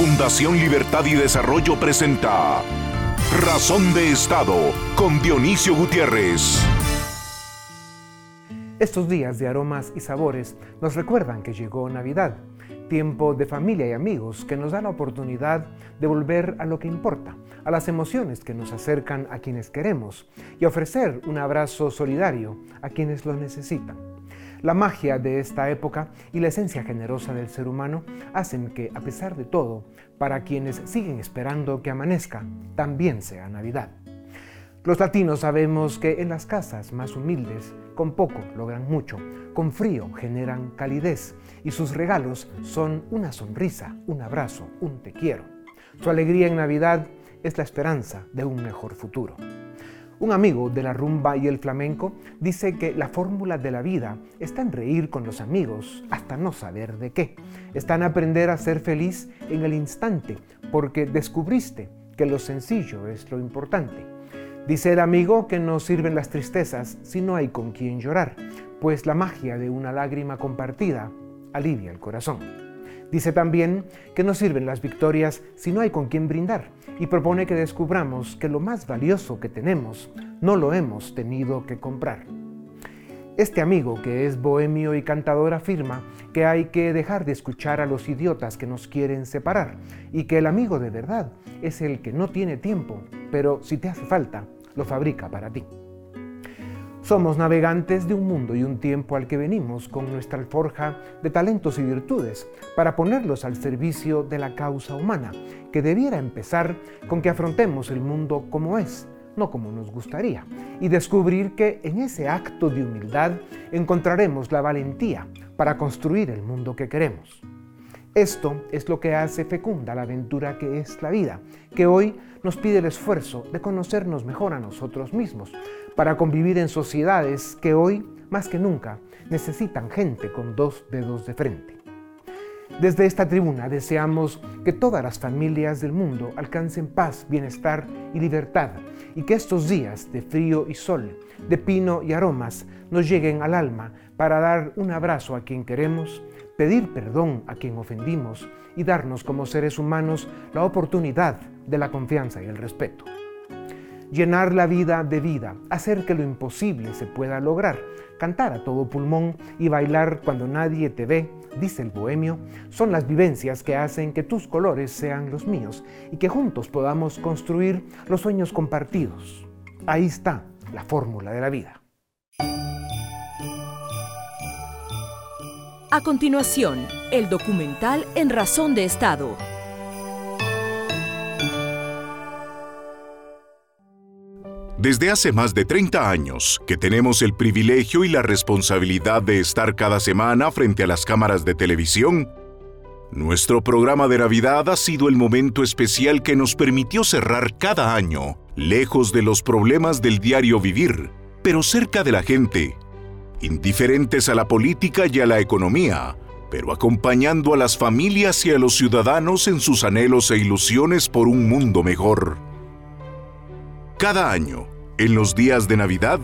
Fundación Libertad y Desarrollo presenta Razón de Estado con Dionisio Gutiérrez. Estos días de aromas y sabores nos recuerdan que llegó Navidad, tiempo de familia y amigos que nos da la oportunidad de volver a lo que importa, a las emociones que nos acercan a quienes queremos y ofrecer un abrazo solidario a quienes lo necesitan. La magia de esta época y la esencia generosa del ser humano hacen que, a pesar de todo, para quienes siguen esperando que amanezca, también sea Navidad. Los latinos sabemos que en las casas más humildes, con poco logran mucho, con frío generan calidez y sus regalos son una sonrisa, un abrazo, un te quiero. Su alegría en Navidad es la esperanza de un mejor futuro. Un amigo de la rumba y el flamenco dice que la fórmula de la vida está en reír con los amigos hasta no saber de qué. Está en aprender a ser feliz en el instante porque descubriste que lo sencillo es lo importante. Dice el amigo que no sirven las tristezas si no hay con quien llorar, pues la magia de una lágrima compartida alivia el corazón. Dice también que no sirven las victorias si no hay con quien brindar y propone que descubramos que lo más valioso que tenemos no lo hemos tenido que comprar. Este amigo, que es bohemio y cantador, afirma que hay que dejar de escuchar a los idiotas que nos quieren separar y que el amigo de verdad es el que no tiene tiempo, pero si te hace falta, lo fabrica para ti. Somos navegantes de un mundo y un tiempo al que venimos con nuestra alforja de talentos y virtudes para ponerlos al servicio de la causa humana, que debiera empezar con que afrontemos el mundo como es, no como nos gustaría, y descubrir que en ese acto de humildad encontraremos la valentía para construir el mundo que queremos. Esto es lo que hace fecunda la aventura que es la vida, que hoy nos pide el esfuerzo de conocernos mejor a nosotros mismos, para convivir en sociedades que hoy, más que nunca, necesitan gente con dos dedos de frente. Desde esta tribuna deseamos que todas las familias del mundo alcancen paz, bienestar y libertad, y que estos días de frío y sol, de pino y aromas, nos lleguen al alma para dar un abrazo a quien queremos pedir perdón a quien ofendimos y darnos como seres humanos la oportunidad de la confianza y el respeto. Llenar la vida de vida, hacer que lo imposible se pueda lograr, cantar a todo pulmón y bailar cuando nadie te ve, dice el bohemio, son las vivencias que hacen que tus colores sean los míos y que juntos podamos construir los sueños compartidos. Ahí está la fórmula de la vida. A continuación, el documental En Razón de Estado. Desde hace más de 30 años que tenemos el privilegio y la responsabilidad de estar cada semana frente a las cámaras de televisión, nuestro programa de Navidad ha sido el momento especial que nos permitió cerrar cada año, lejos de los problemas del diario vivir, pero cerca de la gente indiferentes a la política y a la economía, pero acompañando a las familias y a los ciudadanos en sus anhelos e ilusiones por un mundo mejor. Cada año, en los días de Navidad,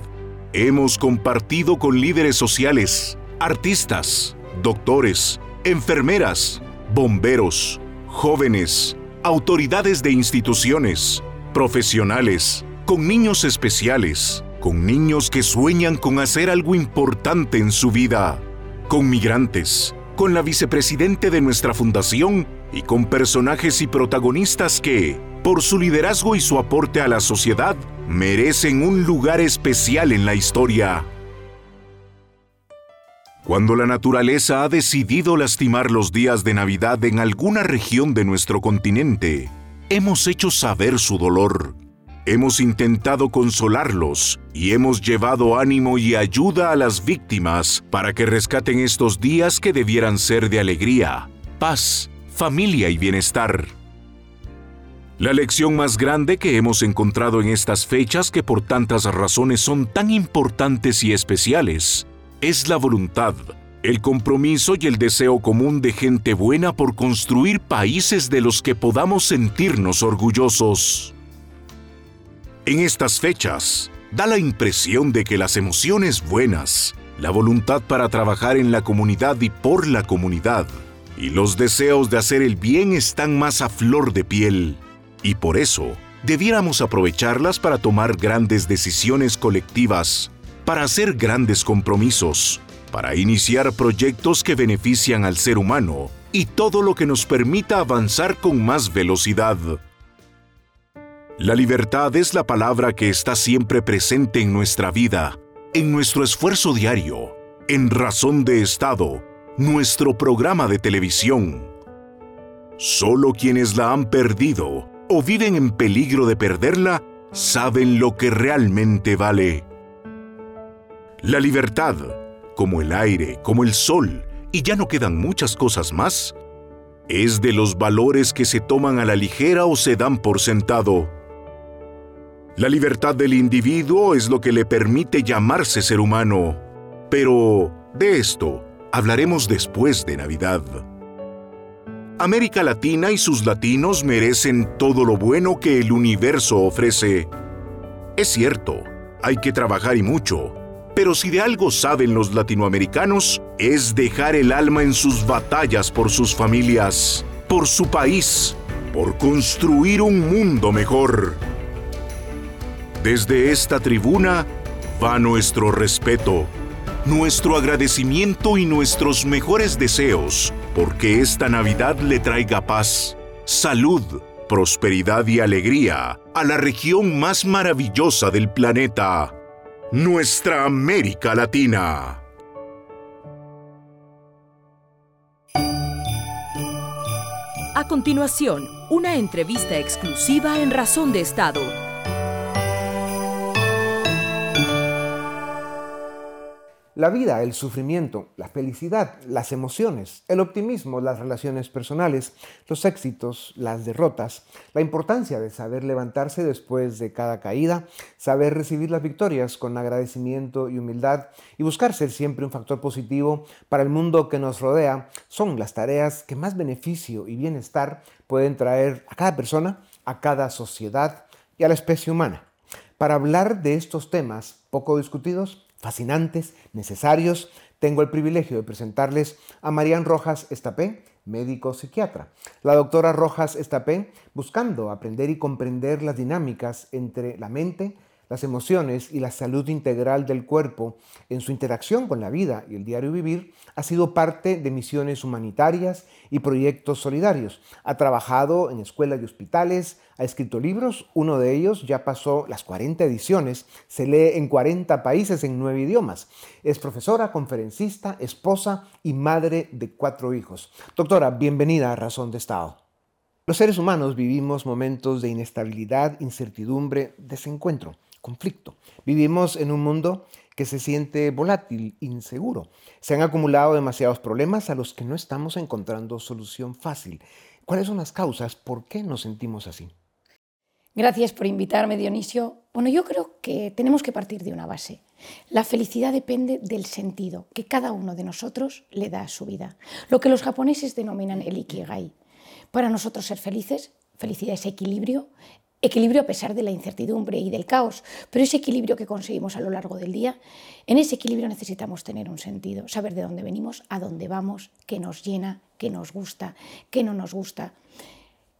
hemos compartido con líderes sociales, artistas, doctores, enfermeras, bomberos, jóvenes, autoridades de instituciones, profesionales, con niños especiales, con niños que sueñan con hacer algo importante en su vida, con migrantes, con la vicepresidente de nuestra fundación y con personajes y protagonistas que, por su liderazgo y su aporte a la sociedad, merecen un lugar especial en la historia. Cuando la naturaleza ha decidido lastimar los días de Navidad en alguna región de nuestro continente, hemos hecho saber su dolor Hemos intentado consolarlos y hemos llevado ánimo y ayuda a las víctimas para que rescaten estos días que debieran ser de alegría, paz, familia y bienestar. La lección más grande que hemos encontrado en estas fechas que por tantas razones son tan importantes y especiales es la voluntad, el compromiso y el deseo común de gente buena por construir países de los que podamos sentirnos orgullosos. En estas fechas, da la impresión de que las emociones buenas, la voluntad para trabajar en la comunidad y por la comunidad, y los deseos de hacer el bien están más a flor de piel. Y por eso, debiéramos aprovecharlas para tomar grandes decisiones colectivas, para hacer grandes compromisos, para iniciar proyectos que benefician al ser humano y todo lo que nos permita avanzar con más velocidad. La libertad es la palabra que está siempre presente en nuestra vida, en nuestro esfuerzo diario, en razón de Estado, nuestro programa de televisión. Solo quienes la han perdido o viven en peligro de perderla saben lo que realmente vale. La libertad, como el aire, como el sol, y ya no quedan muchas cosas más, es de los valores que se toman a la ligera o se dan por sentado. La libertad del individuo es lo que le permite llamarse ser humano, pero de esto hablaremos después de Navidad. América Latina y sus latinos merecen todo lo bueno que el universo ofrece. Es cierto, hay que trabajar y mucho, pero si de algo saben los latinoamericanos, es dejar el alma en sus batallas por sus familias, por su país, por construir un mundo mejor. Desde esta tribuna va nuestro respeto nuestro agradecimiento y nuestros mejores deseos porque esta Navidad le traiga paz, salud, prosperidad y alegría a la región más maravillosa del planeta, nuestra América Latina. A continuación, una entrevista exclusiva en Razón de Estado La vida, el sufrimiento, la felicidad, las emociones, el optimismo, las relaciones personales, los éxitos, las derrotas, la importancia de saber levantarse después de cada caída, saber recibir las victorias con agradecimiento y humildad y buscar ser siempre un factor positivo para el mundo que nos rodea, son las tareas que más beneficio y bienestar pueden traer a cada persona, a cada sociedad y a la especie humana. Para hablar de estos temas poco discutidos, fascinantes, necesarios, tengo el privilegio de presentarles a Marían Rojas Estapé, médico psiquiatra. La doctora Rojas Estapé, buscando aprender y comprender las dinámicas entre la mente, las emociones y la salud integral del cuerpo en su interacción con la vida y el diario vivir ha sido parte de misiones humanitarias y proyectos solidarios. Ha trabajado en escuelas y hospitales, ha escrito libros, uno de ellos ya pasó las 40 ediciones, se lee en 40 países en nueve idiomas. Es profesora, conferencista, esposa y madre de cuatro hijos. Doctora, bienvenida a Razón de Estado. Los seres humanos vivimos momentos de inestabilidad, incertidumbre, desencuentro conflicto. Vivimos en un mundo que se siente volátil, inseguro. Se han acumulado demasiados problemas a los que no estamos encontrando solución fácil. ¿Cuáles son las causas? ¿Por qué nos sentimos así? Gracias por invitarme, Dionisio. Bueno, yo creo que tenemos que partir de una base. La felicidad depende del sentido que cada uno de nosotros le da a su vida, lo que los japoneses denominan el ikigai. Para nosotros ser felices, felicidad es equilibrio, equilibrio a pesar de la incertidumbre y del caos, pero ese equilibrio que conseguimos a lo largo del día, en ese equilibrio necesitamos tener un sentido, saber de dónde venimos, a dónde vamos, qué nos llena, qué nos gusta, qué no nos gusta.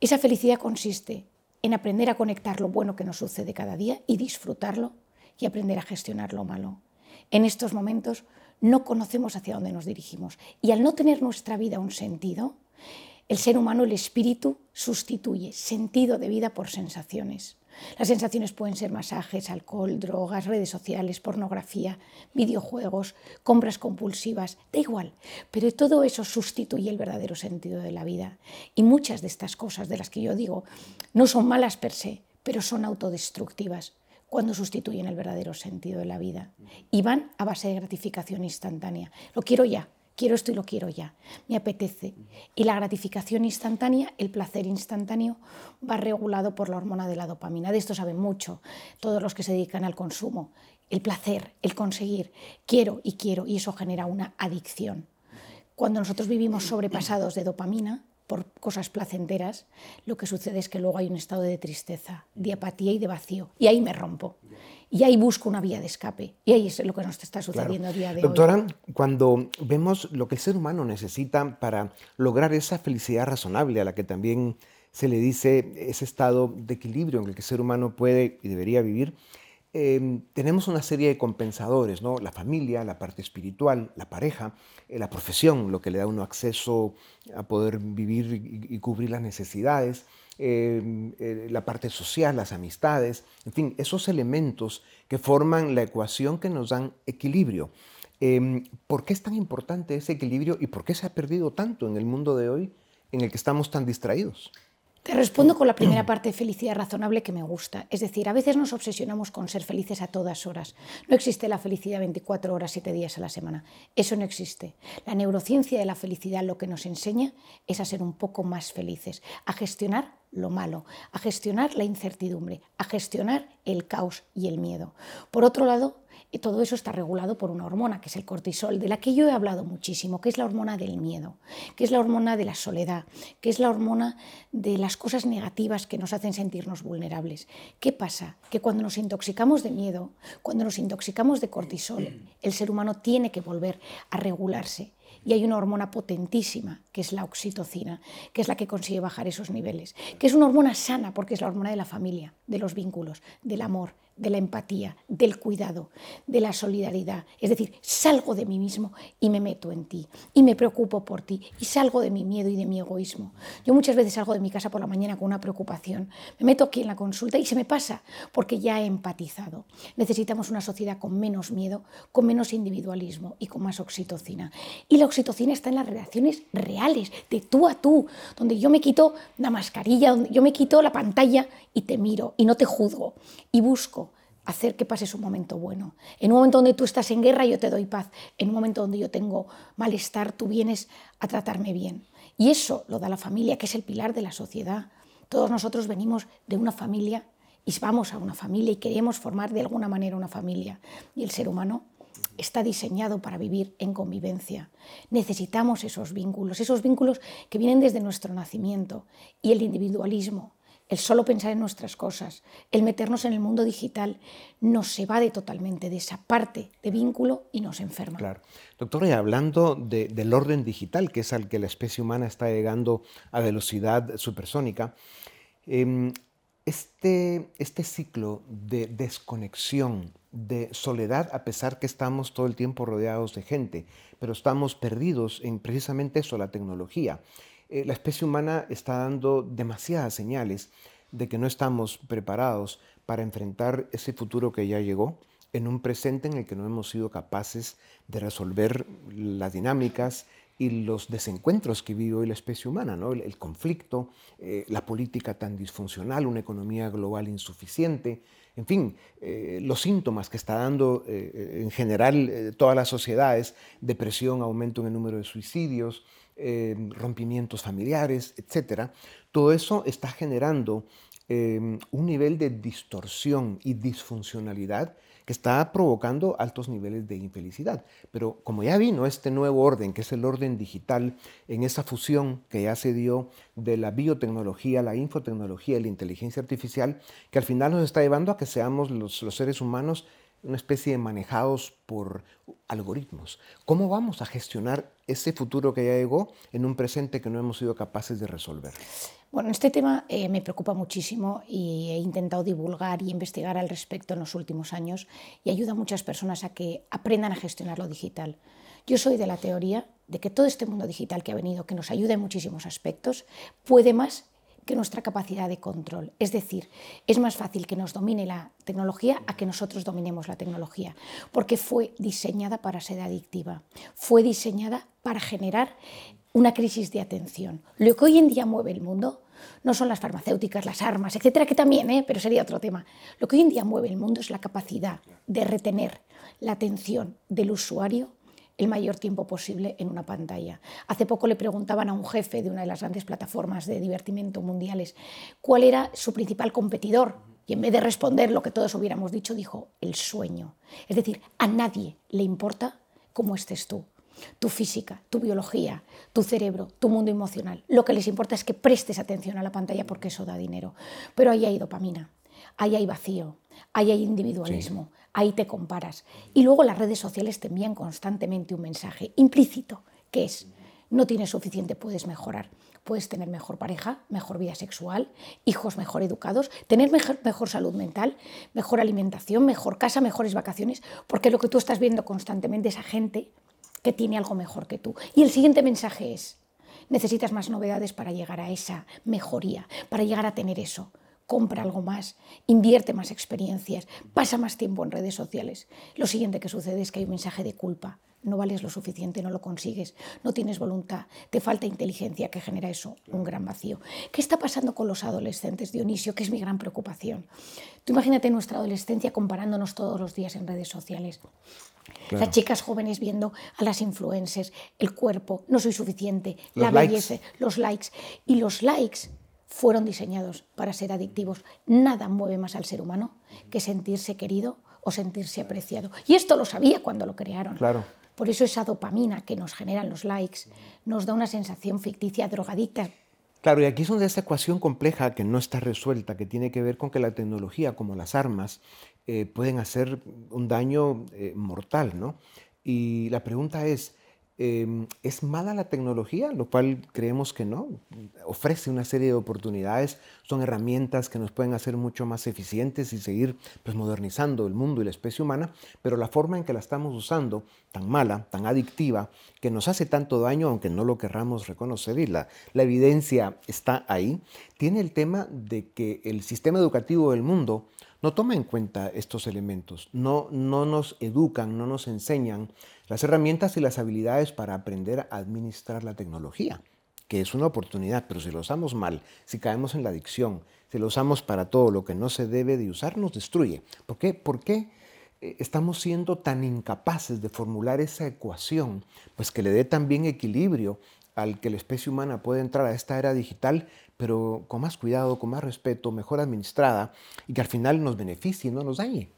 Esa felicidad consiste en aprender a conectar lo bueno que nos sucede cada día y disfrutarlo y aprender a gestionar lo malo. En estos momentos no conocemos hacia dónde nos dirigimos y al no tener nuestra vida un sentido, el ser humano, el espíritu, sustituye sentido de vida por sensaciones. Las sensaciones pueden ser masajes, alcohol, drogas, redes sociales, pornografía, videojuegos, compras compulsivas, da igual, pero todo eso sustituye el verdadero sentido de la vida. Y muchas de estas cosas de las que yo digo no son malas per se, pero son autodestructivas cuando sustituyen el verdadero sentido de la vida y van a base de gratificación instantánea. Lo quiero ya, quiero esto y lo quiero ya, me apetece. Y la gratificación instantánea, el placer instantáneo, va regulado por la hormona de la dopamina. De esto saben mucho todos los que se dedican al consumo. El placer, el conseguir, quiero y quiero, y eso genera una adicción. Cuando nosotros vivimos sobrepasados de dopamina, por cosas placenteras, lo que sucede es que luego hay un estado de tristeza, de apatía y de vacío. Y ahí me rompo. Y ahí busco una vía de escape. Y ahí es lo que nos está sucediendo a día de hoy. Doctora, cuando vemos lo que el ser humano necesita para lograr esa felicidad razonable a la que también se le dice ese estado de equilibrio en el que el ser humano puede y debería vivir, Em, tenemos una serie de compensadores, ¿no? La familia, la parte espiritual, la pareja, eh, la profesión, lo que le da uno acceso a poder vivir y, cubrir las necesidades, em, eh, la parte social, las amistades, en fin, esos elementos que forman la ecuación que nos dan equilibrio. Em, ¿Por qué es tan importante ese equilibrio y por qué se ha perdido tanto en el mundo de hoy en el que estamos tan distraídos? Te respondo con la primera parte de felicidad razonable que me gusta. Es decir, a veces nos obsesionamos con ser felices a todas horas. No existe la felicidad 24 horas, 7 días a la semana. Eso no existe. La neurociencia de la felicidad lo que nos enseña es a ser un poco más felices, a gestionar lo malo, a gestionar la incertidumbre, a gestionar el caos y el miedo. Por otro lado, y todo eso está regulado por una hormona, que es el cortisol, de la que yo he hablado muchísimo, que es la hormona del miedo, que es la hormona de la soledad, que es la hormona de las cosas negativas que nos hacen sentirnos vulnerables. ¿Qué pasa? Que cuando nos intoxicamos de miedo, cuando nos intoxicamos de cortisol, el ser humano tiene que volver a regularse. Y hay una hormona potentísima, que es la oxitocina, que es la que consigue bajar esos niveles, que es una hormona sana porque es la hormona de la familia, de los vínculos, del amor, de la empatía, del cuidado, de la solidaridad. Es decir, salgo de mí mismo y me meto en ti y me preocupo por ti y salgo de mi miedo y de mi egoísmo. Yo muchas veces salgo de mi casa por la mañana con una preocupación, me meto aquí en la consulta y se me pasa porque ya he empatizado. Necesitamos una sociedad con menos miedo, con menos individualismo y con más oxitocina. Y la oxitocina está en las relaciones reales, de tú a tú, donde yo me quito la mascarilla, donde yo me quito la pantalla y te miro y no te juzgo y busco hacer que pases un momento bueno. En un momento donde tú estás en guerra, yo te doy paz. En un momento donde yo tengo malestar, tú vienes a tratarme bien. Y eso lo da la familia, que es el pilar de la sociedad. Todos nosotros venimos de una familia y vamos a una familia y queremos formar de alguna manera una familia. Y el ser humano está diseñado para vivir en convivencia. Necesitamos esos vínculos, esos vínculos que vienen desde nuestro nacimiento y el individualismo el solo pensar en nuestras cosas, el meternos en el mundo digital, nos evade totalmente de esa parte de vínculo y nos enferma. Claro. Doctora, y hablando del orden digital, que es al que la especie humana está llegando a velocidad supersónica, em, este, este ciclo de desconexión, de soledad, a pesar que estamos todo el tiempo rodeados de gente, pero estamos perdidos en precisamente eso, la tecnología. Eh, la especie humana está dando demasiadas señales de que no estamos preparados para enfrentar ese futuro que ya llegó en un presente en el que no hemos sido capaces de resolver las dinámicas y los desencuentros que vive hoy la especie humana, ¿no? el, conflicto, eh, la política tan disfuncional, una economía global insuficiente, en fin, eh, los síntomas que está dando en general todas las sociedades, depresión, aumento en el número de suicidios, Em, rompimientos familiares, etc. Todo eso está generando em, un nivel de distorsión y disfuncionalidad que está provocando altos niveles de infelicidad. Pero como ya vino este nuevo orden, que es el orden digital, en esa fusión que ya se dio de la biotecnología, la infotecnología y la inteligencia artificial, que al final nos está llevando a que seamos los seres humanos una especie de manejados por algoritmos. ¿Cómo vamos a gestionar ese futuro que ya llegó en un presente que no hemos sido capaces de resolver? Bueno, este tema eh, me preocupa muchísimo y he intentado divulgar y investigar al respecto en los últimos años y ayuda a muchas personas a que aprendan a gestionar lo digital. Yo soy de la teoría de que todo este mundo digital que ha venido, que nos ayuda en muchísimos aspectos, puede más que nuestra capacidad de control. Es decir, es más fácil que nos domine la tecnología a que nosotros dominemos la tecnología, porque fue diseñada para ser adictiva, fue diseñada para generar una crisis de atención. Lo que hoy en día mueve el mundo no son las farmacéuticas, las armas, etcétera, que también, ¿eh? pero sería otro tema. Lo que hoy en día mueve el mundo es la capacidad de retener la atención del usuario el mayor tiempo posible en una pantalla. Hace poco le preguntaban a un jefe de una de las grandes plataformas de divertimento mundiales cuál era su principal competidor y en vez de responder lo que todos hubiéramos dicho, dijo el sueño. Es decir, a nadie le importa cómo estés tú. tu física, tu biología, tu cerebro, tu mundo emocional. Lo que les importa es que prestes atención a la pantalla porque eso da dinero. Pero ahí hay dopamina, ahí hay vacío, ahí hay individualismo, ahí te comparas. Y luego las redes sociales te envían constantemente un mensaje implícito, que es, no tienes suficiente, puedes mejorar. Puedes tener mejor pareja, mejor vida sexual, hijos mejor educados, tener mejor, mejor salud mental, mejor alimentación, mejor casa, mejores vacaciones, porque lo que tú estás viendo constantemente es a gente que tiene algo mejor que tú. Y el siguiente mensaje es, necesitas más novedades para llegar a esa mejoría, para llegar a tener eso compra algo más, invierte más experiencias, pasa más tiempo en redes sociales. Lo siguiente que sucede es que hay un mensaje de culpa. No vales lo suficiente, no lo consigues, no tienes voluntad, te falta inteligencia que genera eso, un gran vacío. ¿Qué está pasando con los adolescentes, Dionisio? Que es mi gran preocupación. Tú imagínate nuestra adolescencia comparándonos todos los días en redes sociales. Las chicas jóvenes viendo a las influencers, el cuerpo, no soy suficiente, la belleza, los likes. Y los likes fueron diseñados para ser adictivos. Nada mueve más al ser humano que sentirse querido o sentirse apreciado. Y esto lo sabía cuando lo crearon. Claro. Por eso esa dopamina que nos generan los likes nos da una sensación ficticia drogadicta. Claro, y aquí es donde esta ecuación compleja que no está resuelta, que tiene que ver con que la tecnología, como las armas, eh, pueden hacer un daño eh, mortal, ¿no? Y la pregunta es, Em, ¿Es mala la tecnología? Lo cual creemos que no. Ofrece una serie de oportunidades, son herramientas que nos pueden hacer mucho más eficientes y seguir pues, modernizando el mundo y la especie humana, pero la forma en que la estamos usando, tan mala, tan adictiva, que nos hace tanto daño, aunque no lo querramos reconocer, y la, la evidencia está ahí, tiene el tema de que el sistema educativo del mundo no toma en cuenta estos elementos, no, no nos educan, no nos enseñan las herramientas y las habilidades para aprender a administrar la tecnología, que es una oportunidad, pero si lo usamos mal, si caemos en la adicción, si lo usamos para todo lo que no se debe de usar, nos destruye. ¿Por qué? ¿Por qué eh, estamos siendo tan incapaces de formular esa ecuación? Pues que le dé también equilibrio al que la especie humana puede entrar a esta era digital, pero con más cuidado, con más respeto, mejor administrada y que al final nos beneficie no nos dañe.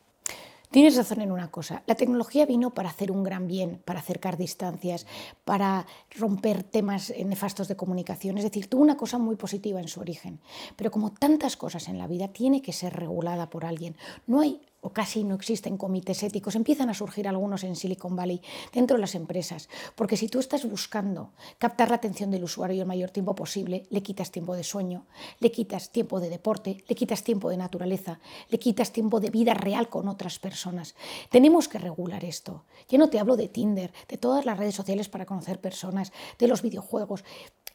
Tienes razón en una cosa, la tecnología vino para hacer un gran bien, para acercar distancias, para romper temas nefastos de comunicación, es decir, tuvo una cosa muy positiva en su origen, pero como tantas cosas en la vida, tiene que ser regulada por alguien. No hay o casi no existen comités éticos, empiezan a surgir algunos en Silicon Valley, dentro de las empresas, porque si tú estás buscando captar la atención del usuario el mayor tiempo posible, le quitas tiempo de sueño, le quitas tiempo de deporte, le quitas tiempo de naturaleza, le quitas tiempo de vida real con otras personas. Tenemos que regular esto. Yo no te hablo de Tinder, de todas las redes sociales para conocer personas, de los videojuegos.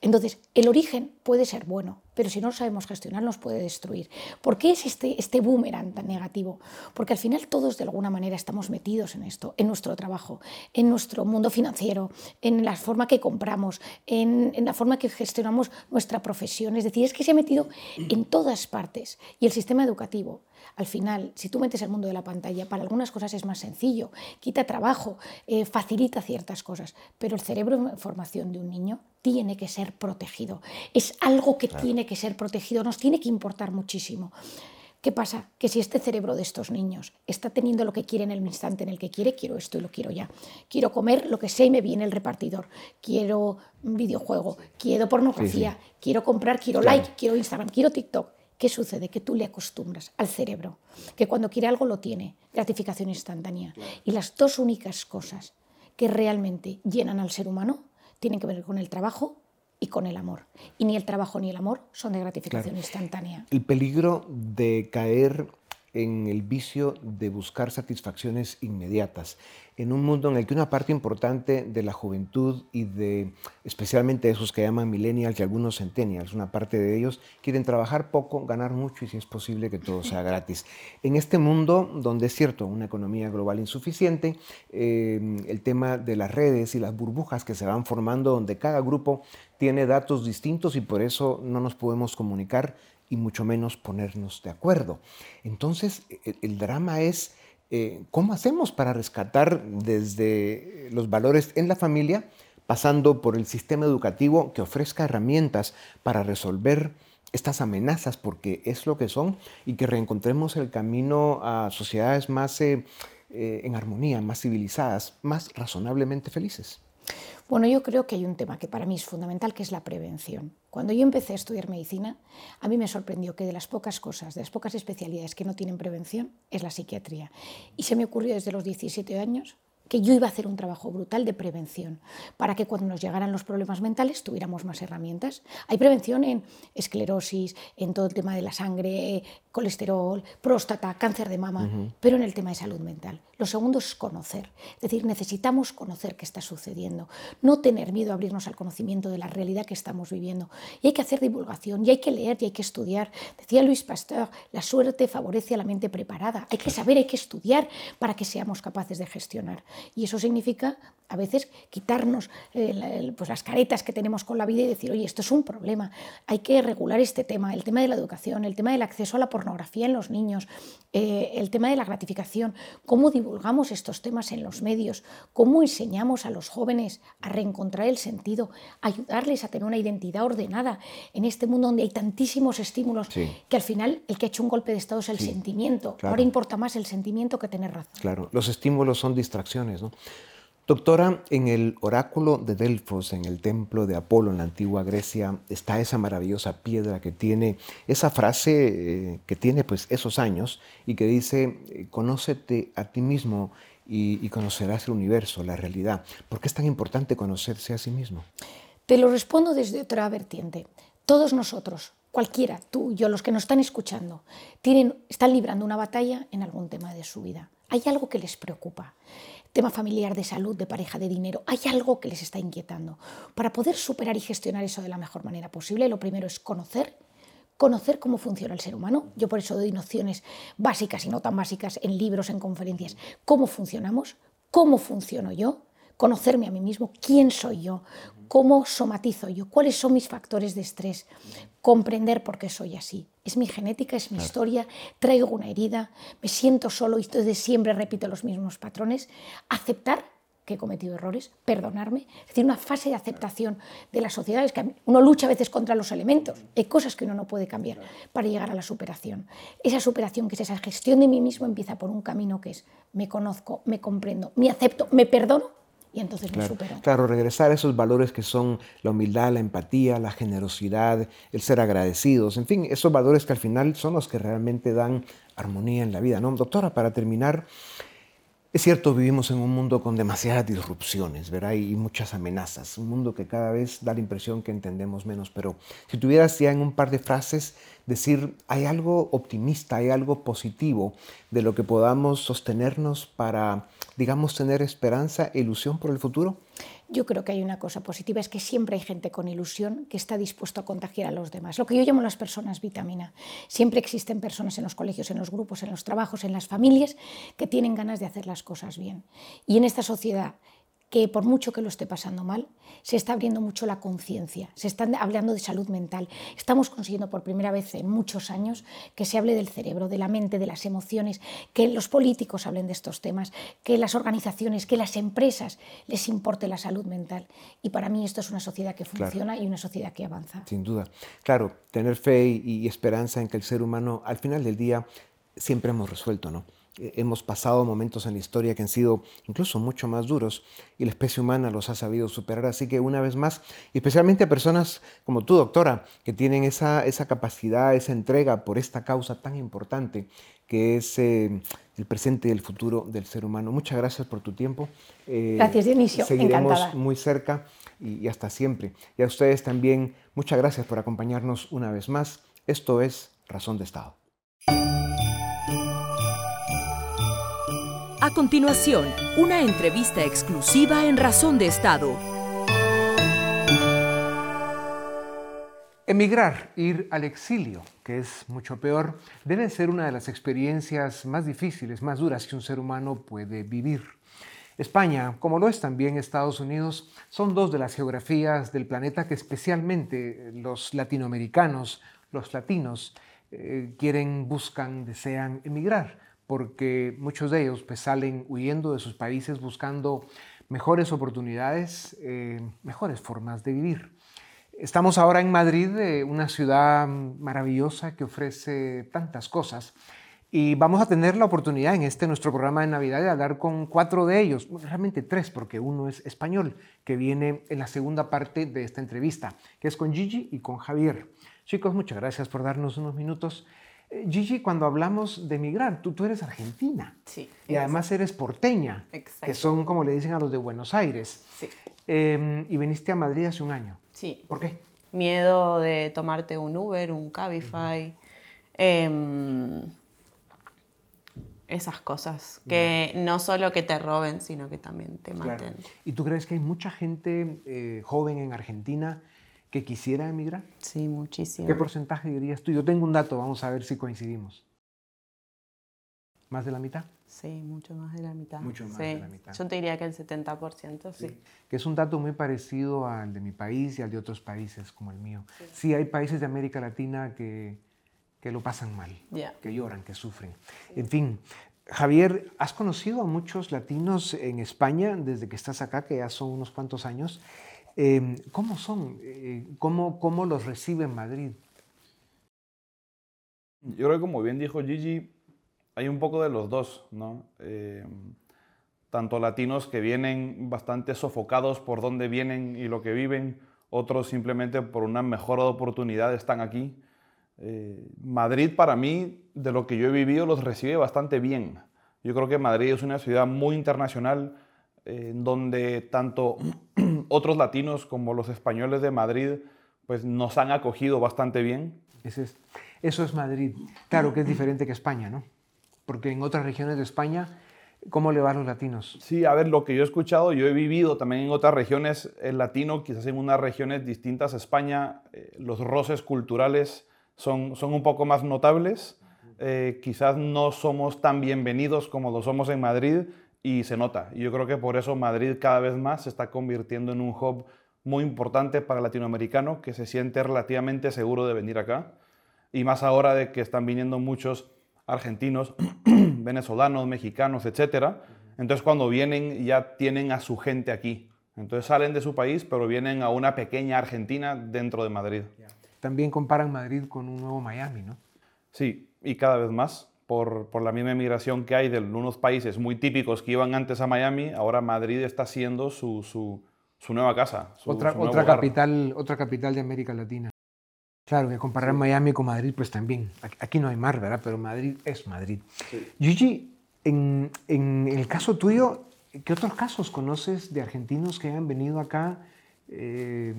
Entonces, el origen puede ser bueno, pero si no lo sabemos gestionar nos puede destruir. ¿Por qué es este, este boomerang tan negativo? Porque al final todos de alguna manera estamos metidos en esto, en nuestro trabajo, en nuestro mundo financiero, en la forma que compramos, en, en la forma que gestionamos nuestra profesión. Es decir, es que se ha metido en todas partes. Y el sistema educativo al final, si tú metes el mundo de la pantalla, para algunas cosas es más sencillo, quita trabajo, eh, facilita ciertas cosas, pero el cerebro en formación de un niño tiene que ser protegido. Es algo que tiene que ser protegido, nos tiene que importar muchísimo. ¿Qué pasa? Que si este cerebro de estos niños está teniendo lo que quiere en el instante en el que quiere, quiero esto y lo quiero ya. Quiero comer lo que sé y me viene el repartidor. Quiero un videojuego, quiero pornografía, quiero comprar, quiero like, quiero Instagram, quiero TikTok ¿Qué sucede? Que tú le acostumbras al cerebro, que cuando quiere algo lo tiene, gratificación instantánea. Y las dos únicas cosas que realmente llenan al ser humano tienen que ver con el trabajo y con el amor. Y ni el trabajo ni el amor son de gratificación instantánea. El peligro de caer en el vicio de buscar satisfacciones inmediatas, en un mundo en el que una parte importante de la juventud y de especialmente esos que llaman millennials y algunos centennials, una parte de ellos quieren trabajar poco, ganar mucho y si es posible que todo sea gratis. En este mundo donde es cierto, una economía global insuficiente, eh, el tema de las redes y las burbujas que se van formando donde cada grupo tiene datos distintos y por eso no nos podemos comunicar y mucho menos ponernos de acuerdo. Entonces, e, el, drama es eh, cómo hacemos para rescatar desde los valores en la familia, pasando por el sistema educativo que ofrezca herramientas para resolver estas amenazas, porque es lo que son, y que reencontremos el camino a sociedades más eh, eh, en armonía, más civilizadas, más razonablemente felices. Bueno, yo creo que hay un tema que para mí es fundamental, que es la prevención. Cuando yo empecé a estudiar medicina, a mí me sorprendió que de las pocas cosas, de las pocas especialidades que no tienen prevención, es la psiquiatría. Y se me ocurrió desde los 17 años que yo iba a hacer un trabajo brutal de prevención para que cuando nos llegaran los problemas mentales tuviéramos más herramientas. Hay prevención en esclerosis, en todo el tema de la sangre, colesterol, próstata, cáncer de mama, pero en el tema de salud mental. Lo segundo es conocer, es decir, necesitamos conocer qué está sucediendo, no tener miedo a abrirnos al conocimiento de la realidad que estamos viviendo. Y hay que hacer divulgación, y hay que leer, y hay que estudiar. Decía Luis Pasteur, la suerte favorece a la mente preparada. Hay que saber, hay que estudiar para que seamos capaces de gestionar. Y eso significa a veces quitarnos eh, pues las caretas que tenemos con la vida y decir, oye, esto es un problema, hay que regular este tema, el tema de la educación, el tema del acceso a la pornografía en los niños, eh, el tema de la gratificación, cómo divulgamos estos temas en los medios, cómo enseñamos a los jóvenes a reencontrar el sentido, ayudarles a tener una identidad ordenada en este mundo donde hay tantísimos estímulos que al final el que ha hecho un golpe de Estado es el sentimiento. Ahora importa más el sentimiento que tener razón. Claro, los estímulos son distracciones, Doctora, en el oráculo de Delfos, en el templo de Apolo en la antigua Grecia, está esa maravillosa piedra que tiene esa frase eh, que tiene pues esos años y que dice, eh, conócete a ti mismo y, y conocerás el universo, la realidad. ¿Por qué es tan importante conocerse a sí mismo? Te lo respondo desde otra vertiente. Todos nosotros, cualquiera, tú, yo, los que nos están escuchando, tienen, están librando una batalla en algún tema de su vida. Hay algo que les preocupa tema familiar, de salud, de pareja, de dinero, hay algo que les está inquietando. Para poder superar y gestionar eso de la mejor manera posible, lo primero es conocer conocer cómo funciona el ser humano. Yo por eso doy nociones básicas y no tan básicas en libros, en conferencias. ¿Cómo funcionamos? ¿Cómo funciono yo? Conocerme a mí mismo, quién soy yo, cómo somatizo yo, cuáles son mis factores de estrés, comprender por qué soy así. Es mi genética, es mi historia, traigo una herida, me siento solo y desde siempre repito los mismos patrones. Aceptar que he cometido errores, perdonarme, es decir, una fase de aceptación de las sociedades, que uno lucha a veces contra los elementos, hay cosas que uno no puede cambiar para llegar a la superación. Esa superación, que es esa gestión de mí mismo, empieza por un camino que es me conozco, me comprendo, me acepto, me perdono y entonces claro, me Claro, regresar a esos valores que son la humildad, la empatía, la generosidad, el ser agradecidos, en fin, esos valores que al final son los que realmente dan armonía en la vida. ¿no? Doctora, para terminar, es cierto, vivimos en un mundo con demasiadas disrupciones, ¿verdad? Y muchas amenazas, un mundo que cada vez da la impresión que entendemos menos, pero si tuvieras ya en un par de frases decir, hay algo optimista, hay algo positivo de lo que podamos sostenernos para, digamos, tener esperanza e ilusión por el futuro? Yo creo que hay una cosa positiva, es que siempre hay gente con ilusión que está dispuesto a contagiar a los demás. Lo que yo llamo las personas vitamina. Siempre existen personas en los colegios, en los grupos, en los trabajos, en las familias que tienen ganas de hacer las cosas bien. Y en esta sociedad que por mucho que lo esté pasando mal, se está abriendo mucho la conciencia, se está hablando de salud mental. Estamos consiguiendo por primera vez en muchos años que se hable del cerebro, de la mente, de las emociones, que los políticos hablen de estos temas, que las organizaciones, que las empresas les importe la salud mental. Y para mí esto es una sociedad que funciona y una sociedad que avanza. Sin duda. Claro, tener fe y esperanza en que el ser humano al final del día siempre hemos resuelto, ¿no? Eh, hemos pasado momentos en la historia que han sido incluso mucho más duros y la especie humana los ha sabido superar. Así que una vez más, especialmente a personas como tú, doctora, que tienen esa, esa capacidad, esa entrega por esta causa tan importante que es eh, el presente y el futuro del ser humano. Muchas gracias por tu tiempo. Eh, gracias, Dionisio. Seguiremos muy cerca y, y hasta siempre. Y a ustedes también, muchas gracias por acompañarnos una vez más. Esto es Razón de Estado. A continuación, una entrevista exclusiva en Razón de Estado. Emigrar, ir al exilio, que es mucho peor, debe ser una de las experiencias más difíciles, más duras que un ser humano puede vivir. España, como lo es también Estados Unidos, son dos de las geografías del planeta que especialmente los latinoamericanos, los latinos, eh, quieren, buscan, desean emigrar porque muchos de ellos pues, salen huyendo de sus países buscando mejores oportunidades, eh, mejores formas de vivir. Estamos ahora en Madrid, eh, una ciudad maravillosa que ofrece tantas cosas. Y vamos a tener la oportunidad en este nuestro programa de Navidad de hablar con cuatro de ellos, realmente tres, porque uno es español, que viene en la segunda parte de esta entrevista, que es con Gigi y con Javier. Chicos, muchas gracias por darnos unos minutos. Gigi, cuando hablamos de emigrar, tú, tú eres argentina. Sí. Y además eres porteña, Exacto. que son como le dicen a los de Buenos Aires. Sí. Eh, y viniste a Madrid hace un año. Sí. ¿Por qué? Miedo de tomarte un Uber, un Cabify. em, esas cosas. Que no solo que te roben, sino que también te maten. ¿Y tú crees que hay mucha gente eh, joven en Argentina que quisiera emigrar? Sí, muchísimo. ¿Qué porcentaje dirías tú? Yo tengo un dato, vamos a ver si coincidimos. ¿Más de la mitad? Sí, mucho más de la mitad. Mucho más Sí. de la mitad. Yo te diría que el 70%, sí. Que es un dato muy parecido al de mi país y al de otros países como el mío. Sí, hay países de América Latina que, que lo pasan mal, Ya. que lloran, que sufren. En fin, Javier, has conocido a muchos latinos en España desde que estás acá, que ya son unos cuantos años. Eh, ¿Cómo son? Eh, ¿cómo, ¿Cómo los recibe Madrid? Yo creo que como bien dijo Gigi, hay un poco de los dos, ¿no? Eh, tanto latinos que vienen bastante sofocados por dónde vienen y lo que viven, otros simplemente por una mejor oportunidad están aquí. Eh, Madrid para mí, de lo que yo he vivido, los recibe bastante bien. Yo creo que Madrid es una ciudad muy internacional, en donde tanto otros latinos como los españoles de Madrid pues nos han acogido bastante bien. Ese es- eso es Madrid. Claro que es diferente que España, ¿no? Porque en otras regiones de España, ¿cómo le va a los latinos? Sí, a ver, lo que yo he escuchado, yo he vivido también en otras regiones, el latino, quizás en unas regiones distintas a España, eh, los roces culturales son, son un poco más notables. Eh, quizás no somos tan bienvenidos como lo somos en Madrid y se nota. Y yo creo que por eso Madrid cada vez más se está convirtiendo en un hub muy importante para el latinoamericano que se siente relativamente seguro de venir acá. Y más ahora de que están viniendo muchos argentinos, venezolanos, mexicanos, etc. Entonces cuando vienen ya tienen a su gente aquí. Entonces salen de su país, pero vienen a una pequeña Argentina dentro de Madrid. También comparan Madrid con un nuevo Miami, ¿no? Sí, y cada vez más, por, por la misma emigración que hay de unos países muy típicos que iban antes a Miami, ahora Madrid está siendo su, su, su nueva casa. su- otra otra capital, otra capital de América Latina. Claro, que comparar Miami con Madrid, pues también. Aquí- no hay mar, ¿verdad? Pero Madrid es Madrid. Gigi, en, en el caso tuyo, ¿qué otros casos conoces de argentinos que han venido acá eh,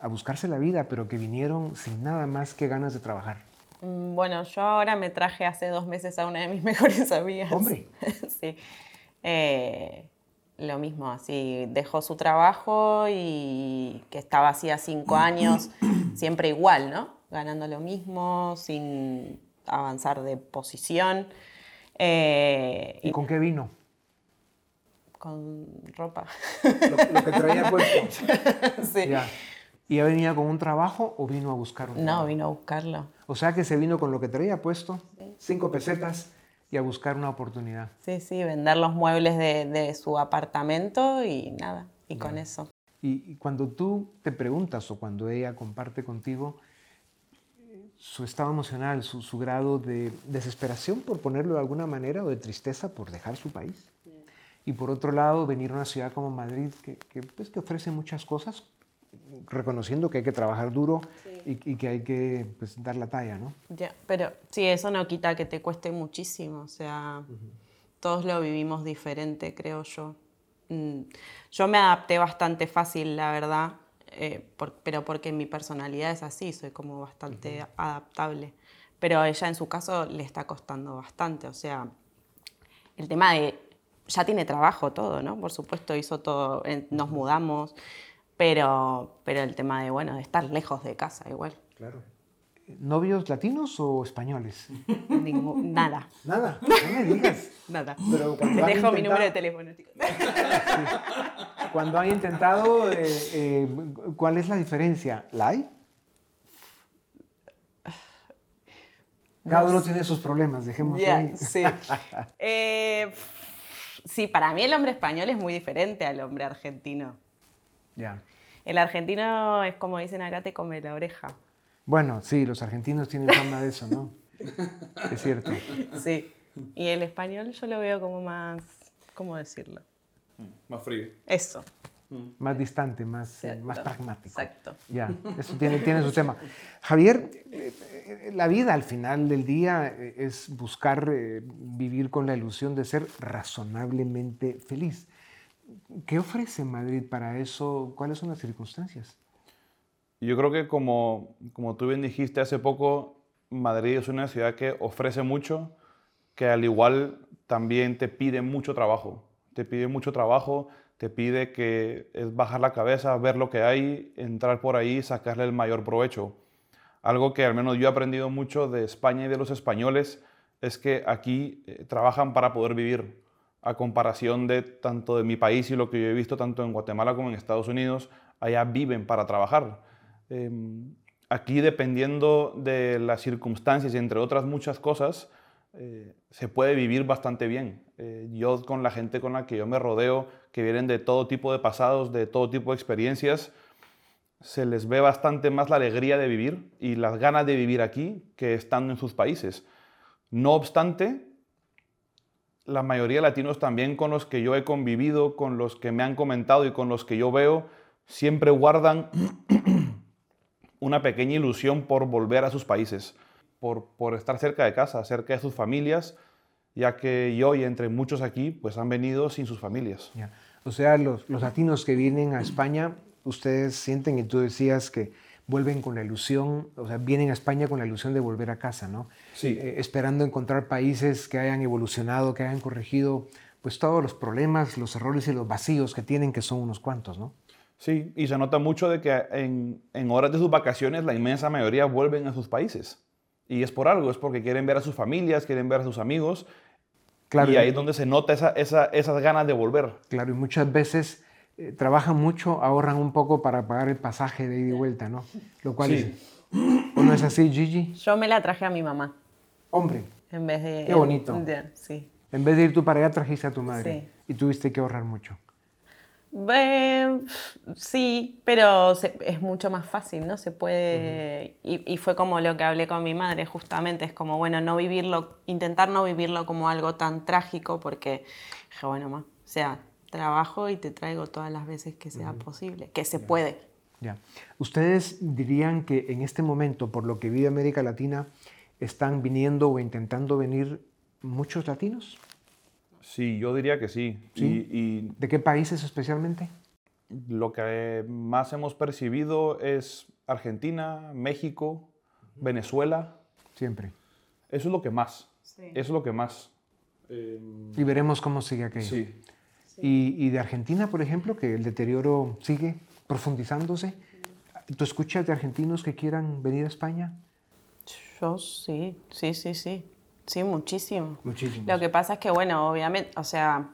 a buscarse la vida, pero que vinieron sin nada más que ganas de trabajar? Mm, Bueno, yo ahora me traje hace dos meses a una de mis mejores amigas. Hombre. sí. Eh, lo mismo, así, dejó su trabajo y que estaba así a cinco años, siempre igual, ¿no? Ganando lo mismo, sin avanzar de posición. Eh, ¿Y y con qué vino? con ropa. Lo, lo que traía puesto. sí. Ya. ¿Y ya venía con un trabajo o vino a buscar un No, trabajo? vino a buscarlo. O sea que se vino con lo que traía puesto, cinco pesetas, y a buscar una oportunidad. Sí, sí, vender los muebles de, de su apartamento y nada, y con eso. Y, y cuando tú te preguntas o cuando ella comparte contigo su estado emocional, su, su grado de desesperación, por ponerlo de alguna manera, o de tristeza por dejar su país. Y por otro lado, venir a una ciudad como Madrid, que, que, pues, que ofrece muchas cosas, reconociendo que hay que trabajar duro y, y que hay que pues, dar la talla, ¿no? Ya, pero sí, eso no quita que te cueste muchísimo, o sea, todos lo vivimos diferente, creo yo. Mm, Yo me adapté bastante fácil, la verdad, eh, por- pero porque mi personalidad es así, soy como bastante adaptable. Pero a ella en su caso le está costando bastante, o sea, el tema de, ya tiene trabajo todo, ¿no? Por supuesto, hizo todo, eh, nos mudamos, pero, pero el tema de, bueno, de estar lejos de casa igual. Claro. ¿Novios latinos o españoles? Ningú- nada. Nada, no me digas. Nada. Pero han dejo mi intentado- número de teléfono, chicos. Cuando han intentado, eh, eh, ¿cuál es la diferencia? ¿La hay? Cada uno tiene sus problemas, dejemos Ya, ahí. sí. Eh, sí, para mí el hombre español es muy diferente al hombre argentino. Ya. El argentino es como dicen acá, te come la oreja. Bueno, sí, los argentinos tienen fama de eso, ¿no? Es cierto. Sí. Y el español yo lo veo como más, ¿cómo decirlo? Más frío. Eso. Más distante, más, eh, Exacto. más pragmático. Exacto. Ya, eso tiene, tiene su tema. Javier, eh, eh, la vida al final del día eh, es buscar vivir con la ilusión de ser razonablemente feliz. ¿Qué ofrece Madrid para eso? ¿Cuáles son las circunstancias? Yo creo que como, como tú bien dijiste hace poco, Madrid es una ciudad que ofrece mucho, que al igual también te pide mucho trabajo. Te pide mucho trabajo, te pide que es bajar la cabeza, ver lo que hay, entrar por ahí sacarle el mayor provecho. Algo que al menos yo he aprendido mucho de España y de los españoles es que aquí eh, trabajan para poder vivir. A comparación de tanto de mi país y lo que yo he visto tanto en Guatemala como en Estados Unidos, allá viven para trabajar. Em, aquí dependiendo de las circunstancias y entre otras muchas cosas, eh, se puede vivir bastante bien. Eh, yo con la gente con la que yo me rodeo, que vienen de todo tipo de pasados, de todo tipo de experiencias, se les ve bastante más la alegría de vivir y las ganas de vivir aquí que estando en sus países. No obstante, la mayoría de latinos también con los que yo he convivido, con los que me han comentado y con los que yo veo, siempre guardan una pequeña ilusión por volver a sus países, por, por estar cerca de casa, cerca de sus familias, ya que yo y entre muchos aquí pues han venido sin sus familias. O sea, los, los latinos que vienen a España, ustedes sienten, y tú decías que vuelven con la ilusión, o sea, vienen a España con la ilusión de volver a casa, ¿no? Sí. Eh, esperando encontrar países que hayan evolucionado, que hayan corregido, pues todos los problemas, los errores y los vacíos que tienen, que son unos cuantos, ¿no? Sí, y se nota mucho de que en, en horas de sus vacaciones la inmensa mayoría vuelven a sus países. Y es por algo, es porque quieren ver a sus familias, quieren ver a sus amigos. Claro, y ahí es donde se nota esa, esa, esas ganas de volver. Claro, y muchas veces eh, trabajan mucho, ahorran un poco para pagar el pasaje de ida y vuelta, ¿no? Lo cual Sí. es... ¿O no es así, Gigi? Yo me la traje a mi mamá Hombre, en vez de... Qué bonito. de- sí. en vez de ir tú para allá, trajiste a tu madre. Sí. Y tuviste que ahorrar mucho. Eh, sí, pero se- es mucho más fácil, ¿no? Se puede... y, y fue como lo que hablé con mi madre, justamente, es como, bueno, no vivirlo, intentar no vivirlo como algo tan trágico, porque dije, bueno, ma, o sea, trabajo y te traigo todas las veces que sea posible, que se puede. Ya. ¿Ustedes dirían que en este momento, por lo que vive América Latina, están viniendo o intentando venir muchos latinos? Sí, yo diría que sí. Sí. Y, ¿De qué países especialmente? y lo que más hemos percibido es Argentina, México, Venezuela. Siempre. Eso es lo que más. Eso es lo que más. Y veremos cómo sigue aquello. Sí. Y, y de Argentina, por ejemplo, que el deterioro sigue profundizándose. ¿Tú escuchas de argentinos que quieran venir a España? Yo sí, sí, sí, sí, sí, muchísimo. Muchísimos. Lo que pasa es que, bueno, obviamente, o sea,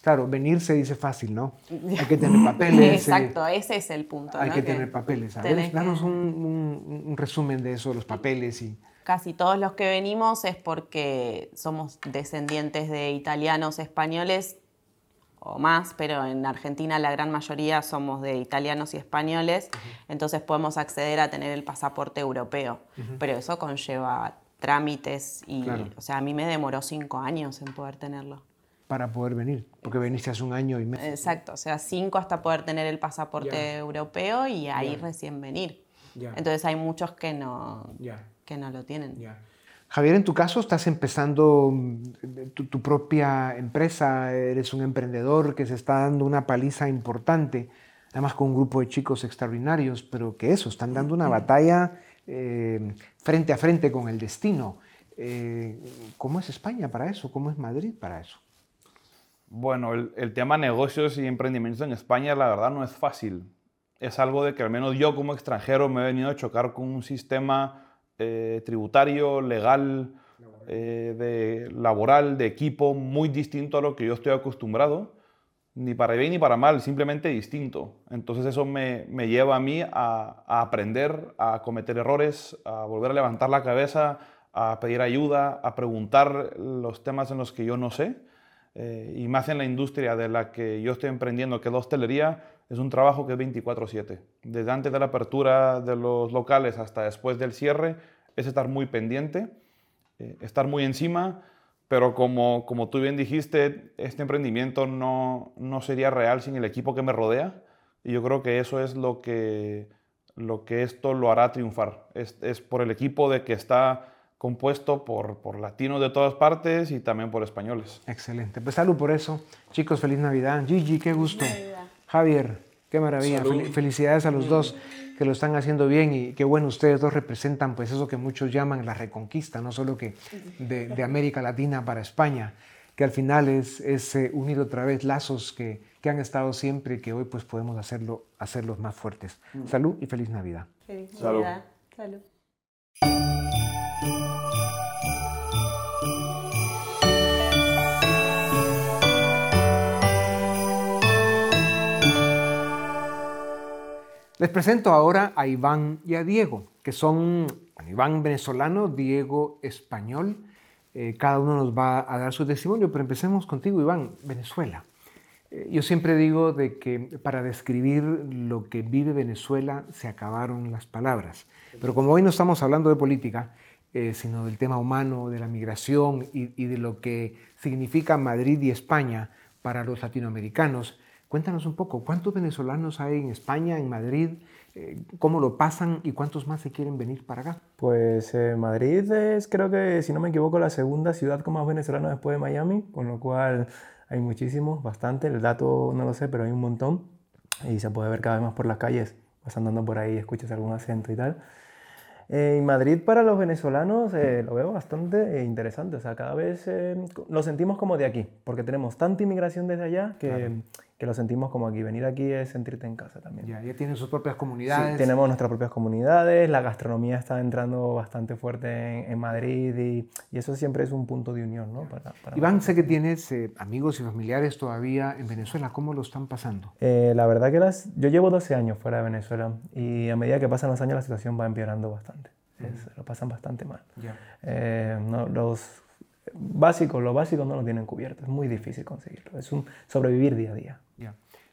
Claro, venir se dice fácil, ¿no? Hay que tener papeles. eh, exacto, ese es el punto. Hay ¿no? que tener papeles. A ver, que- danos un, un- un resumen de eso, los papeles y... Casi todos los que venimos es porque somos descendientes de italianos españoles o más, pero en Argentina la gran mayoría somos de italianos y españoles, entonces podemos acceder a tener el pasaporte europeo, pero eso conlleva trámites y, Claro. o sea, a mí me demoró cinco años en poder tenerlo. para poder venir, porque veniste hace un año y medio. Exacto, o sea, cinco hasta poder tener el pasaporte Ya. europeo y ahí Ya. recién venir. Ya. Entonces hay muchos que no, que no lo tienen. Javier, en tu caso estás empezando mm, tu, tu propia empresa, eres un emprendedor que se está dando una paliza importante, además con un grupo de chicos extraordinarios, pero que eso, están dando una batalla eh, frente a frente con el destino. Eh, ¿Cómo es España para eso? ¿Cómo es Madrid para eso? Bueno, el, el tema negocios y emprendimientos en España, la verdad, no es fácil. Es algo de que al menos yo como extranjero me he venido a chocar con un sistema eh, tributario, legal, eh, de, laboral, de equipo, muy distinto a lo que yo estoy acostumbrado. Ni para bien ni para mal, simplemente distinto. Entonces eso me, me lleva a mí a, a aprender, a cometer errores, a volver a levantar la cabeza, a pedir ayuda, a preguntar los temas en los que yo no sé. Eh, y más en la industria de la que yo estoy emprendiendo, que es la hostelería, es un trabajo que es 24/7. Desde antes de la apertura de los locales hasta después del cierre, es estar muy pendiente. eh, estar muy encima, pero como, como tú bien dijiste, este emprendimiento no, no sería real sin el equipo que me rodea y yo creo que eso es lo que, lo que esto lo hará triunfar. Es, es por el equipo de que está compuesto por, por, latinos de todas partes y también por españoles. Excelente. Pues salud por eso. Chicos, feliz Navidad. Gigi, qué gusto. Javier, qué maravilla. Felicidades a los dos que lo están haciendo bien y qué bueno, ustedes dos representan pues eso que muchos llaman la reconquista, no solo que de, de América Latina para España, que al final es, es eh, unir otra vez lazos que, que, han estado siempre y que hoy pues podemos hacerlo, hacerlos más fuertes. Mm. Salud y feliz Navidad. Feliz Navidad. Salud. Les presento ahora a Iván y a Diego, que son Iván venezolano, Diego español. Eh, cada uno nos va a dar su testimonio, pero empecemos contigo, Iván, Venezuela. Eh, yo siempre digo de que para describir lo que vive Venezuela se acabaron las palabras. Pero como hoy no estamos hablando de política, eh, sino del tema humano, de la migración y, y de lo que significa Madrid y España para los latinoamericanos, Cuéntanos un poco, ¿cuántos venezolanos hay en España, en Madrid? Eh, ¿Cómo lo pasan y cuántos más se quieren venir para acá? Pues eh, Madrid es, creo que, si no me equivoco, la segunda ciudad con más venezolanos después de Miami, con lo cual hay muchísimos, bastante. El dato no lo sé, pero hay un montón y se puede ver cada vez más por las calles. Vas andando por ahí, escuchas algún acento y tal. Eh, en Madrid para los venezolanos lo veo bastante interesante, o sea, cada vez lo sentimos como de aquí, porque tenemos tanta inmigración desde allá que, que lo sentimos como aquí. Venir aquí es sentirte en casa también. Ya, ya tienen sus propias comunidades. Sí, tenemos nuestras propias comunidades, la gastronomía está entrando bastante fuerte en, Madrid y, y, eso siempre es un punto de unión. ¿no? Para, Iván, sé que tienes eh, amigos y familiares todavía en Venezuela. ¿Cómo lo están pasando? Eh, la verdad que las, yo llevo 12 años fuera de Venezuela y a medida que pasan los años la situación va empeorando bastante. lo pasan bastante mal. Eh, no, los básico, lo básico no lo tienen cubierto, es muy difícil conseguirlo, es un sobrevivir día a día.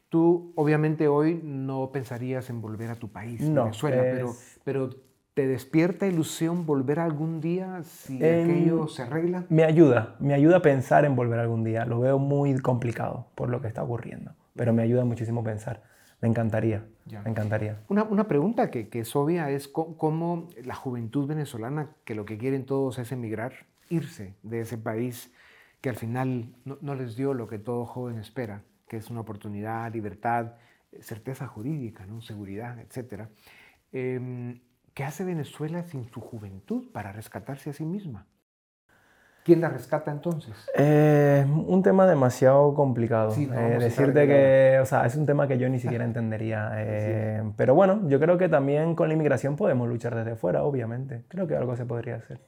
Tú obviamente hoy no pensarías en volver a tu país, Venezuela, pero, pero ¿te despierta ilusión volver algún día si aquello se arregla? Me ayuda, me ayuda a pensar en volver algún día, lo veo muy complicado por lo que está ocurriendo, pero me ayuda muchísimo pensar. Me encantaría, me encantaría. Una, una pregunta que, que, es obvia es cómo la juventud venezolana, que lo que quieren todos es emigrar, irse de ese país que al final no, les dio lo que todo joven espera, que es una oportunidad, libertad, certeza jurídica, ¿no? seguridad, etc. Em, ¿Qué hace Venezuela sin su juventud para rescatarse a sí misma? ¿Quién la rescata entonces? Eh, un tema demasiado complicado. Eh, decirte que, o sea, es un tema que yo ni siquiera entendería. Eh, pero bueno, yo creo que también con la inmigración podemos luchar desde fuera, obviamente. Creo que algo se podría hacer.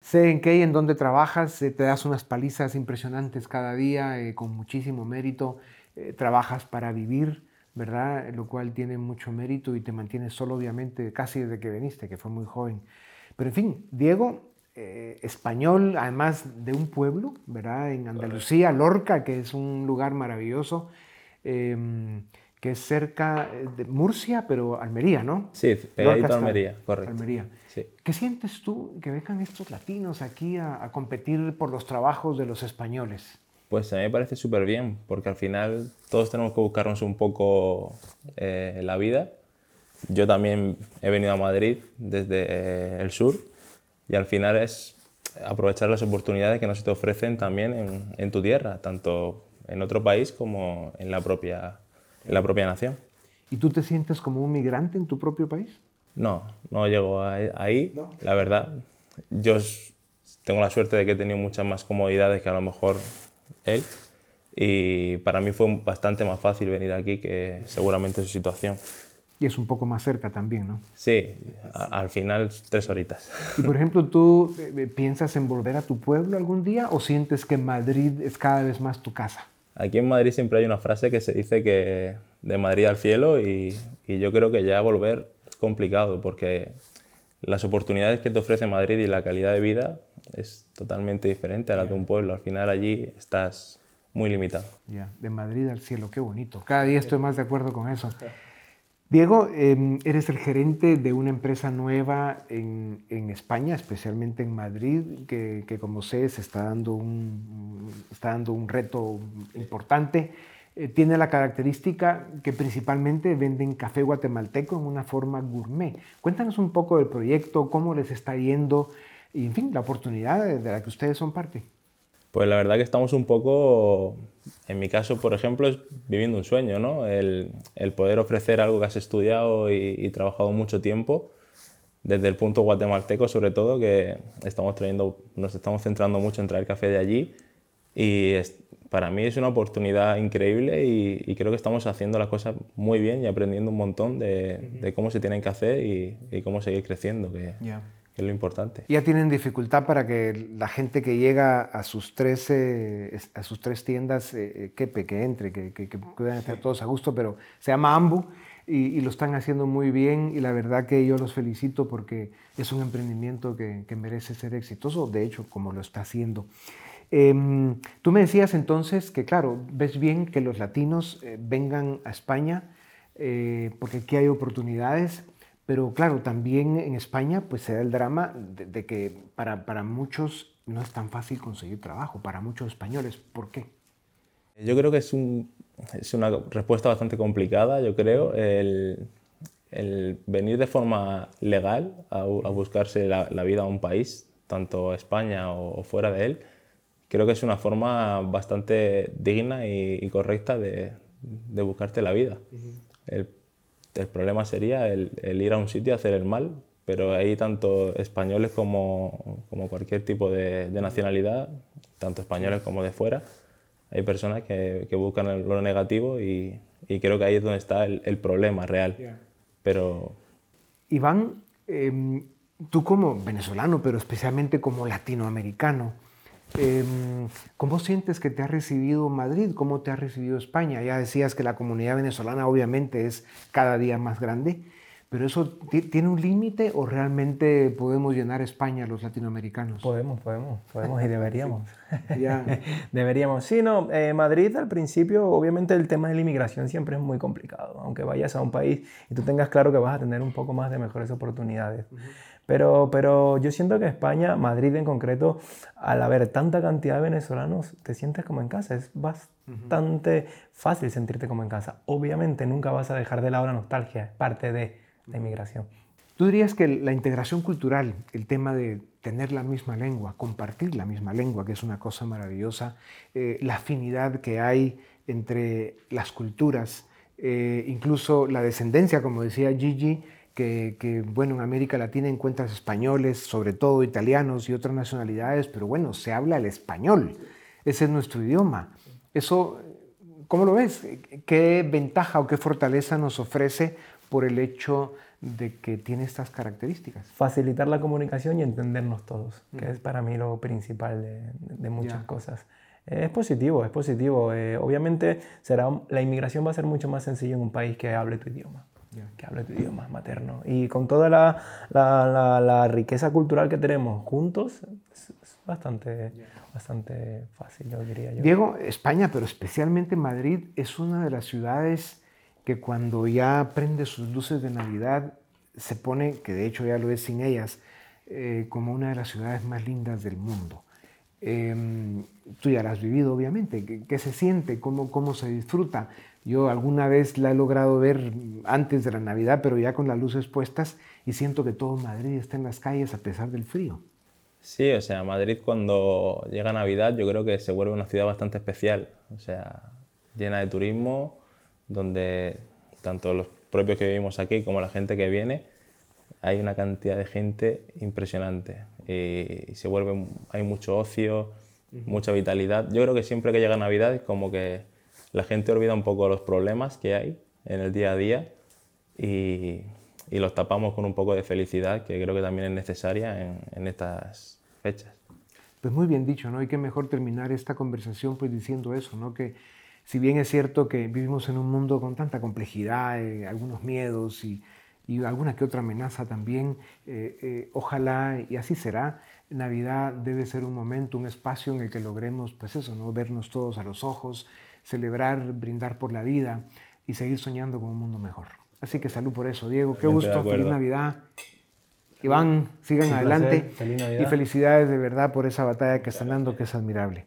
Sé en qué y en dónde trabajas, eh, te das unas palizas impresionantes cada día, eh, con muchísimo mérito, eh, trabajas para vivir, ¿verdad? Lo cual tiene mucho mérito y te mantienes solo, obviamente, casi desde que viniste, que fue muy joven. Pero en fin, Diego, español, además de un pueblo, ¿verdad? En Andalucía, Lorca, que es un lugar maravilloso. Que es cerca de Murcia, pero Almería, ¿no? Sí, pegadito a Almería, correcto. Almería. ¿Qué sientes tú que vengan estos latinos aquí a, competir por los trabajos de los españoles? Pues a mí me parece súper bien, porque al final todos tenemos que buscarnos un poco eh, la vida. Yo también he venido a Madrid desde eh, el sur y al final es aprovechar las oportunidades que nos te ofrecen también en, en tu tierra, tanto en otro país como en la propia, en la propia nación. ¿Y tú te sientes como un migrante en tu propio país? No, no llego ahí, la verdad. Yo tengo la suerte de que he tenido muchas más comodidades que a lo mejor él. Y para mí fue bastante más fácil venir aquí que seguramente su situación. Y es un poco más cerca también, ¿no? Sí, al final tres horitas. Y por ejemplo, ¿tú eh, eh, piensas en volver a tu pueblo algún día o sientes que Madrid es cada vez más tu casa? Aquí en Madrid siempre hay una frase que se dice que de Madrid al cielo y, y yo creo que ya volver complicado porque las oportunidades que te ofrece Madrid y la calidad de vida es totalmente diferente a la de un pueblo. Al final allí estás muy limitado. Ya, de Madrid al cielo, qué bonito. Cada día estoy más de acuerdo con eso. Diego, em, eres el gerente de una empresa nueva en, España, especialmente en Madrid, que, como sé se está dando un, está dando un reto importante. Eh, tiene la característica que principalmente venden café guatemalteco en una forma gourmet. Cuéntanos un poco del proyecto, cómo les está yendo y, en fin, la oportunidad de la que ustedes son parte. Pues la verdad que estamos un poco, en mi caso, por ejemplo, es viviendo un sueño, ¿no? El, el poder ofrecer algo que has estudiado y, trabajado mucho tiempo, desde el punto guatemalteco sobre todo, que estamos trayendo, nos estamos centrando mucho en traer café de allí y para mí es una oportunidad increíble y, creo que estamos haciendo las cosas muy bien y aprendiendo un montón de, de cómo se tienen que hacer y, y cómo seguir creciendo. Que, es lo importante. Ya tienen dificultad para que la gente que llega a sus tres, a sus tres tiendas eh, quepe, que entre, que, que, puedan estar todos a gusto, pero se llama Ambu y, lo están haciendo muy bien y la verdad que yo los felicito porque es un emprendimiento que, merece ser exitoso, de hecho, como lo está haciendo. Em, tú me decías entonces que, claro, ves bien que los latinos eh, vengan a España eh, porque aquí hay oportunidades pero claro, también en España pues se da el drama de, que para, para, muchos no es tan fácil conseguir trabajo, para muchos españoles. ¿Por qué? Yo creo que es, un, es una respuesta bastante complicada, yo creo, el, el venir de forma legal a, a buscarse la, la, vida a un país, tanto España o, fuera de él, creo que es una forma bastante digna y, correcta de, de, buscarte la vida. el el problema sería el, ir a un sitio a hacer el mal, pero hay tanto españoles como, como cualquier tipo de, nacionalidad, tanto españoles como de fuera, hay personas que, que buscan lo negativo y, y, creo que ahí es donde está el, el problema real. Pero... Iván, em, tú como venezolano, pero especialmente como latinoamericano, Em, ¿Cómo sientes que te ha recibido Madrid? ¿Cómo te ha recibido España? Ya decías que la comunidad venezolana obviamente es cada día más grande, pero ¿eso tiene un límite o realmente podemos llenar España los latinoamericanos? Podemos, podemos, podemos y deberíamos. deberíamos. Sí, no, eh, Madrid al principio, obviamente el tema de la inmigración siempre es muy complicado, aunque vayas a un país y tú tengas claro que vas a tener un poco más de mejores oportunidades. Pero, pero yo siento que España, Madrid en concreto, al haber tanta cantidad de venezolanos, te sientes como en casa. Es bastante fácil sentirte como en casa. Obviamente nunca vas a dejar de lado la nostalgia, es parte de la inmigración. ¿Tú dirías que la integración cultural, el tema de tener la misma lengua, compartir la misma lengua, que es una cosa maravillosa, eh, la afinidad que hay entre las culturas, eh, incluso la descendencia, como decía Gigi, que, bueno, en América Latina encuentras españoles, sobre todo italianos y otras nacionalidades, pero bueno, se habla el español, ese es nuestro idioma. Eso, ¿cómo lo ves? ¿Qué ventaja o qué fortaleza nos ofrece por el hecho de que tiene estas características? Facilitar la comunicación y entendernos todos, que es para mí lo principal de, muchas cosas. Es positivo, es positivo. Eh, obviamente será, la inmigración va a ser mucho más sencilla en un país que hable tu idioma que hable tu idioma materno. Y con toda la, la, la, riqueza cultural que tenemos juntos, es, bastante, bastante fácil, yo diría yo. Diego, España, pero especialmente Madrid, es una de las ciudades que cuando ya prende sus luces de Navidad, se pone, que de hecho ya lo es sin ellas, eh, como una de las ciudades más lindas del mundo. Em, tú ya la has vivido, obviamente. ¿Qué, qué se siente? ¿Cómo, ¿Cómo se disfruta? Yo alguna vez la he logrado ver antes de la Navidad, pero ya con las luces puestas y siento que todo Madrid está en las calles a pesar del frío. Sí, o sea, Madrid cuando llega Navidad yo creo que se vuelve una ciudad bastante especial, o sea, llena de turismo, donde tanto los propios que vivimos aquí como la gente que viene, hay una cantidad de gente impresionante y, se vuelve, hay mucho ocio, mucha vitalidad. Yo creo que siempre que llega Navidad es como que la gente olvida un poco los problemas que hay en el día a día y, y los tapamos con un poco de felicidad que creo que también es necesaria en, en estas fechas. Pues muy bien dicho, ¿no? Y qué mejor terminar esta conversación pues diciendo eso, ¿no? Que si bien es cierto que vivimos en un mundo con tanta complejidad, eh, algunos miedos y, y, alguna que otra amenaza también, eh, eh, ojalá y así será, Navidad debe ser un momento, un espacio en el que logremos, pues eso, ¿no? Vernos todos a los ojos, celebrar, brindar por la vida y seguir soñando con un mundo mejor. Así que salud por eso, Diego. Qué gusto, feliz Navidad. Iván, sigan adelante. y felicidades de verdad por esa batalla que están dando, que es admirable.